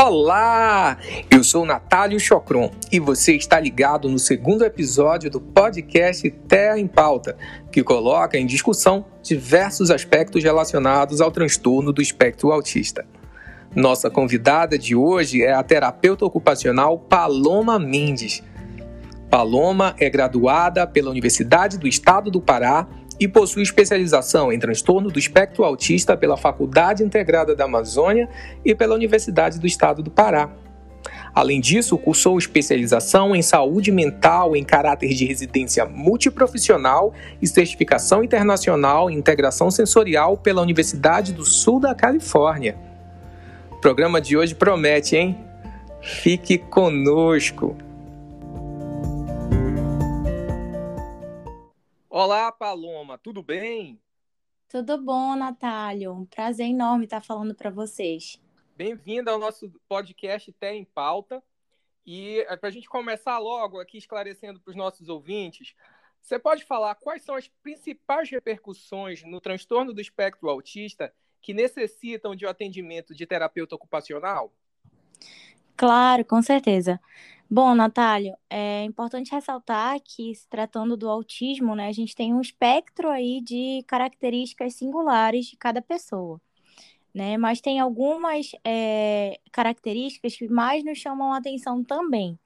Olá! Eu sou Natálio Chocron e você está ligado no segundo episódio do podcast Terra em Pauta, que coloca em discussão diversos aspectos relacionados ao transtorno do espectro autista. Nossa convidada de hoje é a terapeuta ocupacional Paloma Mendes. Paloma é graduada pela Universidade do Estado do Pará e possui especialização em transtorno do espectro autista pela Faculdade Integrada da Amazônia e pela Universidade do Estado do Pará. Além disso, cursou especialização em saúde mental em caráter de residência multiprofissional e certificação internacional em integração sensorial pela Universidade do Sul da Califórnia. O programa de hoje promete, hein? Fique conosco! Olá, Paloma, tudo bem? Tudo bom, Natálio? Um prazer enorme estar falando para vocês. Bem-vinda ao nosso podcast Té em Pauta. E é, para a gente começar logo aqui esclarecendo para os nossos ouvintes, você pode falar quais são as principais repercussões no transtorno do espectro autista que necessitam de um atendimento de terapeuta ocupacional? Claro, com certeza. Bom, Natálio, é importante ressaltar que, se tratando do autismo, né, a gente tem um espectro aí de características singulares de cada pessoa, né? Mas tem algumas é, características que mais nos chamam a atenção também.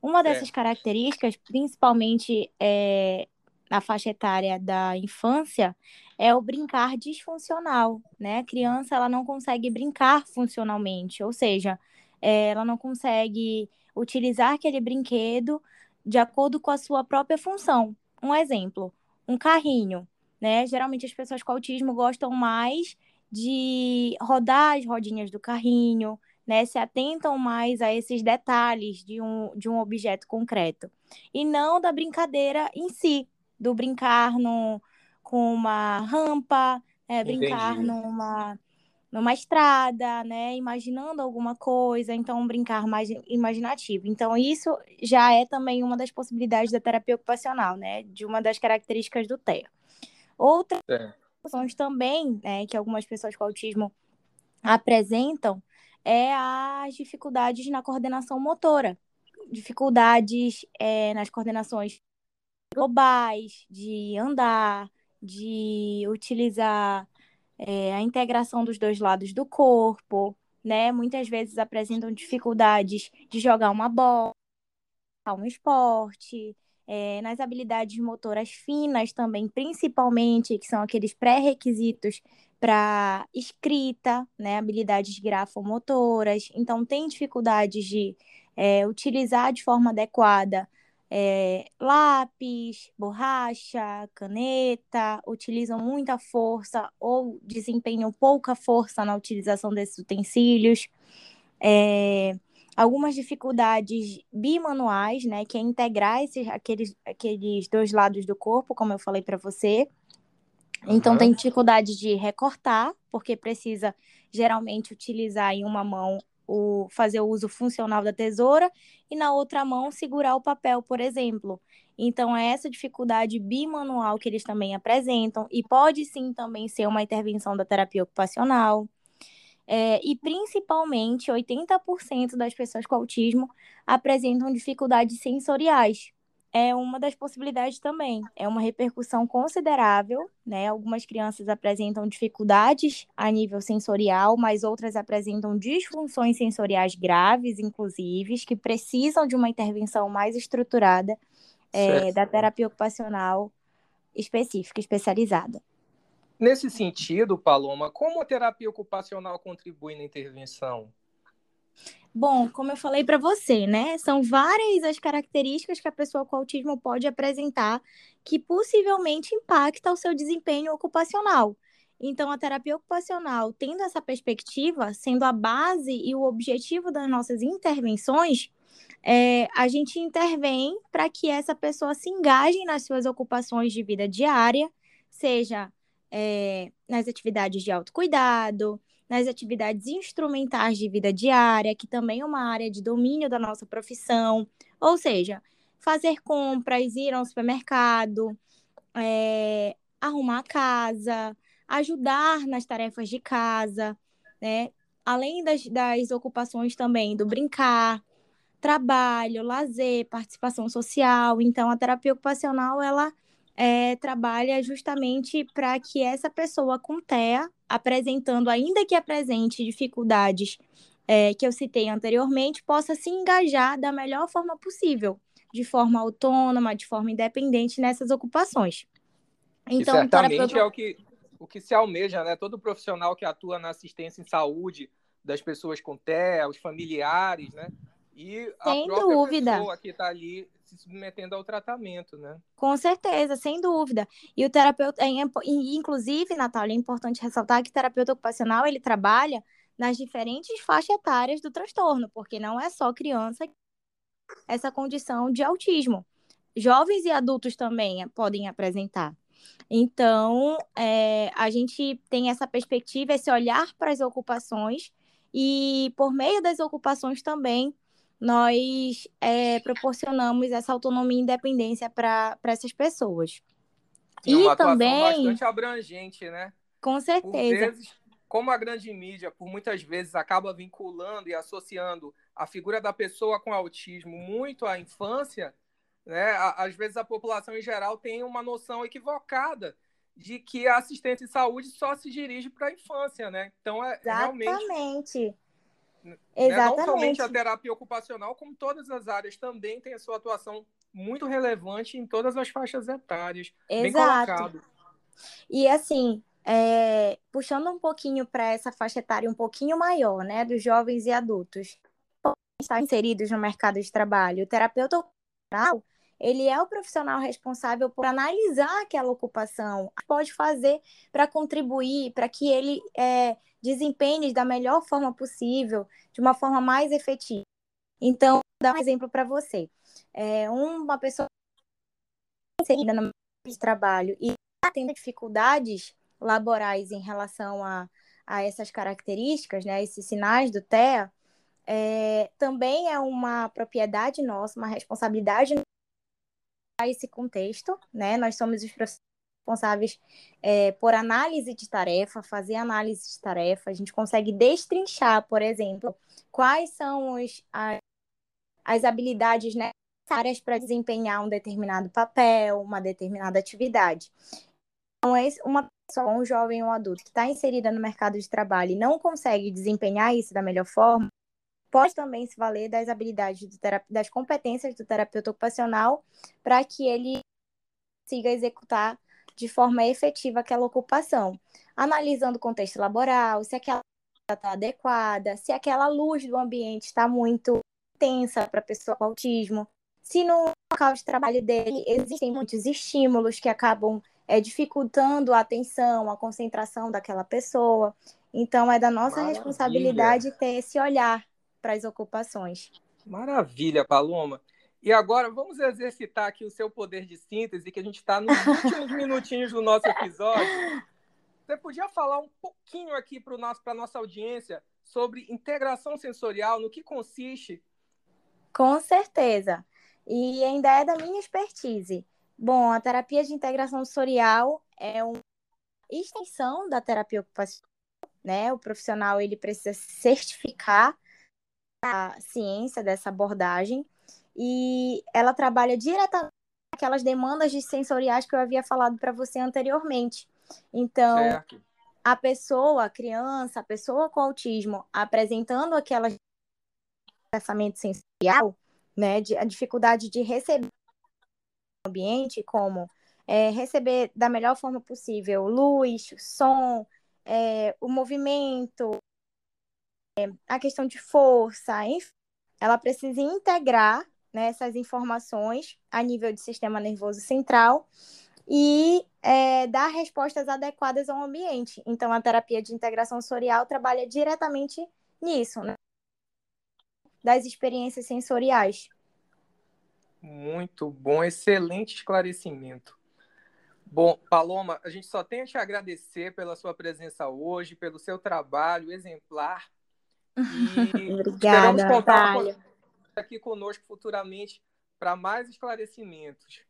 Uma dessas é. características, principalmente é, na faixa etária da infância, é o brincar disfuncional, né? A criança, ela não consegue brincar funcionalmente, ou seja, é, ela não consegue utilizar aquele brinquedo de acordo com a sua própria função. Um exemplo, um carrinho, né? Geralmente as pessoas com autismo gostam mais de rodar as rodinhas do carrinho, né? Se atentam mais a esses detalhes de um, de um objeto concreto. E não da brincadeira em si, do brincar no, com uma rampa, é, brincar numa numa estrada, né, imaginando alguma coisa, então brincar mais imaginativo. Então isso já é também uma das possibilidades da terapia ocupacional, né, de uma das características do TEA. Outras é. também, né, que algumas pessoas com autismo apresentam é as dificuldades na coordenação motora, dificuldades é, nas coordenações globais, de andar, de utilizar é, a integração dos dois lados do corpo, né? Muitas vezes apresentam dificuldades de jogar uma bola, um esporte, é, nas habilidades motoras finas também, principalmente, que são aqueles pré-requisitos para escrita, né? Habilidades grafomotoras. Então, tem dificuldades de é, utilizar de forma adequada é, lápis, borracha, caneta, utilizam muita força ou desempenham pouca força na utilização desses utensílios. É, algumas dificuldades bimanuais, né, que é integrar esses, aqueles, aqueles dois lados do corpo, como eu falei para você. Então, uhum. tem dificuldade de recortar, porque precisa geralmente utilizar em uma mão o fazer o uso funcional da tesoura e na outra mão segurar o papel, por exemplo. Então, é essa dificuldade bimanual que eles também apresentam, e pode sim também ser uma intervenção da terapia ocupacional. É, e principalmente 80% das pessoas com autismo apresentam dificuldades sensoriais, é uma das possibilidades também. É uma repercussão considerável, né? Algumas crianças apresentam dificuldades a nível sensorial, mas outras apresentam disfunções sensoriais graves, inclusive, que precisam de uma intervenção mais estruturada é, da terapia ocupacional específica, especializada. Nesse sentido, Paloma, como a terapia ocupacional contribui na intervenção? Bom, como eu falei para você, né? São várias as características que a pessoa com autismo pode apresentar que possivelmente impactam o seu desempenho ocupacional. Então, a terapia ocupacional, tendo essa perspectiva, sendo a base e o objetivo das nossas intervenções, é, a gente intervém para que essa pessoa se engaje nas suas ocupações de vida diária, seja é, nas atividades de autocuidado, nas atividades instrumentais de vida diária, que também é uma área de domínio da nossa profissão, ou seja, fazer compras, ir ao supermercado, é, arrumar a casa, ajudar nas tarefas de casa, né? além das, das ocupações também do brincar, trabalho, lazer, participação social. Então, a terapia ocupacional, ela é, trabalha justamente para que essa pessoa com TEA, apresentando, ainda que apresente dificuldades é, que eu citei anteriormente, possa se engajar da melhor forma possível, de forma autônoma, de forma independente nessas ocupações. Então, e certamente terapeuta... é o que, o que se almeja, né? Todo profissional que atua na assistência em saúde das pessoas com TEA, os familiares, né? E sem a própria dúvida. pessoa que está ali se submetendo ao tratamento, né? Com certeza, sem dúvida. E o terapeuta, é, inclusive, Natália, é importante ressaltar que o terapeuta ocupacional ele trabalha nas diferentes faixas etárias do transtorno, porque não é só criança essa condição de autismo. Jovens e adultos também podem apresentar. Então, é, a gente tem essa perspectiva, esse olhar para as ocupações, e por meio das ocupações também nós é, proporcionamos essa autonomia e independência para essas pessoas. E, e uma também bastante abrangente, né? Com certeza. Vezes, como a grande mídia, por muitas vezes, acaba vinculando e associando a figura da pessoa com autismo muito à infância, né? Às vezes a população em geral tem uma noção equivocada de que a assistência em saúde só se dirige para a infância, né? Então é Exatamente. realmente Exatamente. Né? Não somente a terapia ocupacional, como todas as áreas também tem a sua atuação muito relevante em todas as faixas etárias. Exato. Bem colocado. E assim, é, puxando um pouquinho para essa faixa etária um pouquinho maior, né, dos jovens e adultos, estar inseridos no mercado de trabalho, o terapeuta ocupacional, ele é o profissional responsável por analisar aquela ocupação, pode fazer para contribuir, para que ele é, desempenhe da melhor forma possível, de uma forma mais efetiva. Então, vou dar um exemplo para você. É, uma pessoa inserida no de trabalho e tendo dificuldades laborais em relação a, a essas características, né, esses sinais do TEA, é, também é uma propriedade nossa, uma responsabilidade esse contexto, né? Nós somos os responsáveis é, por análise de tarefa, fazer análise de tarefa, a gente consegue destrinchar, por exemplo, quais são os, as, as habilidades necessárias para desempenhar um determinado papel, uma determinada atividade. Então, uma pessoa, um jovem ou um adulto que está inserida no mercado de trabalho e não consegue desempenhar isso da melhor forma, pode também se valer das habilidades, das competências do terapeuta ocupacional para que ele consiga executar de forma efetiva aquela ocupação, analisando o contexto laboral, se aquela está adequada, se aquela luz do ambiente está muito intensa para a pessoa com autismo, se no local de trabalho dele existem muitos estímulos que acabam é, dificultando a atenção, a concentração daquela pessoa. Então, é da nossa Maravilha. responsabilidade ter esse olhar para as ocupações. Maravilha, Paloma. E agora vamos exercitar aqui o seu poder de síntese, que a gente está nos últimos minutinhos do nosso episódio. Você podia falar um pouquinho aqui para a nossa audiência sobre integração sensorial, no que consiste? Com certeza. E ainda é da minha expertise. Bom, a terapia de integração sensorial é uma extensão da terapia ocupacional, né? O profissional ele precisa certificar a ciência dessa abordagem e ela trabalha diretamente aquelas demandas de sensoriais que eu havia falado para você anteriormente. Então, certo. a pessoa, a criança, a pessoa com autismo apresentando aquela processamento sensorial, né, de, a dificuldade de receber o ambiente, como é, receber da melhor forma possível luz, som, é, o movimento, a questão de força, enfim, ela precisa integrar né, essas informações a nível de sistema nervoso central e é, dar respostas adequadas ao ambiente. Então, a terapia de integração sensorial trabalha diretamente nisso, né? das experiências sensoriais. Muito bom, excelente esclarecimento. Bom, Paloma, a gente só tem a te agradecer pela sua presença hoje, pelo seu trabalho exemplar. Obrigada, esperamos contar com, aqui conosco futuramente para mais esclarecimentos.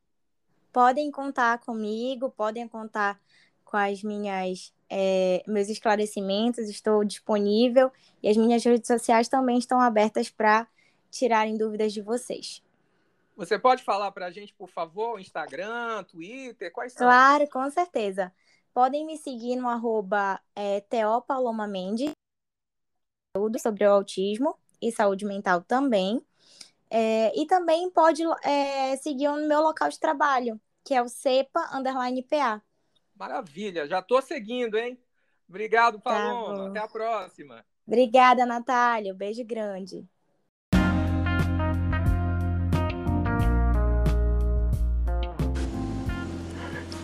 Podem contar comigo, podem contar com as minhas é, meus esclarecimentos, estou disponível e as minhas redes sociais também estão abertas para tirarem dúvidas de vocês. Você pode falar para a gente, por favor, Instagram, Twitter, quais são? Claro, com certeza. Podem me seguir no arroba é, Mendes, tudo sobre o autismo e saúde mental também. É, e também pode é, seguir no meu local de trabalho, que é o CEPA Underline PA. Maravilha, já estou seguindo, hein? Obrigado, tá Paloma. Tá Até a próxima. Obrigada, Natália. Um beijo grande.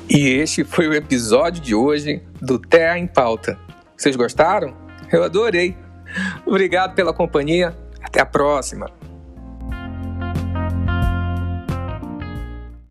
E este foi o episódio de hoje do Terra em Pauta. Vocês gostaram? Eu adorei. Obrigado pela companhia. Até a próxima.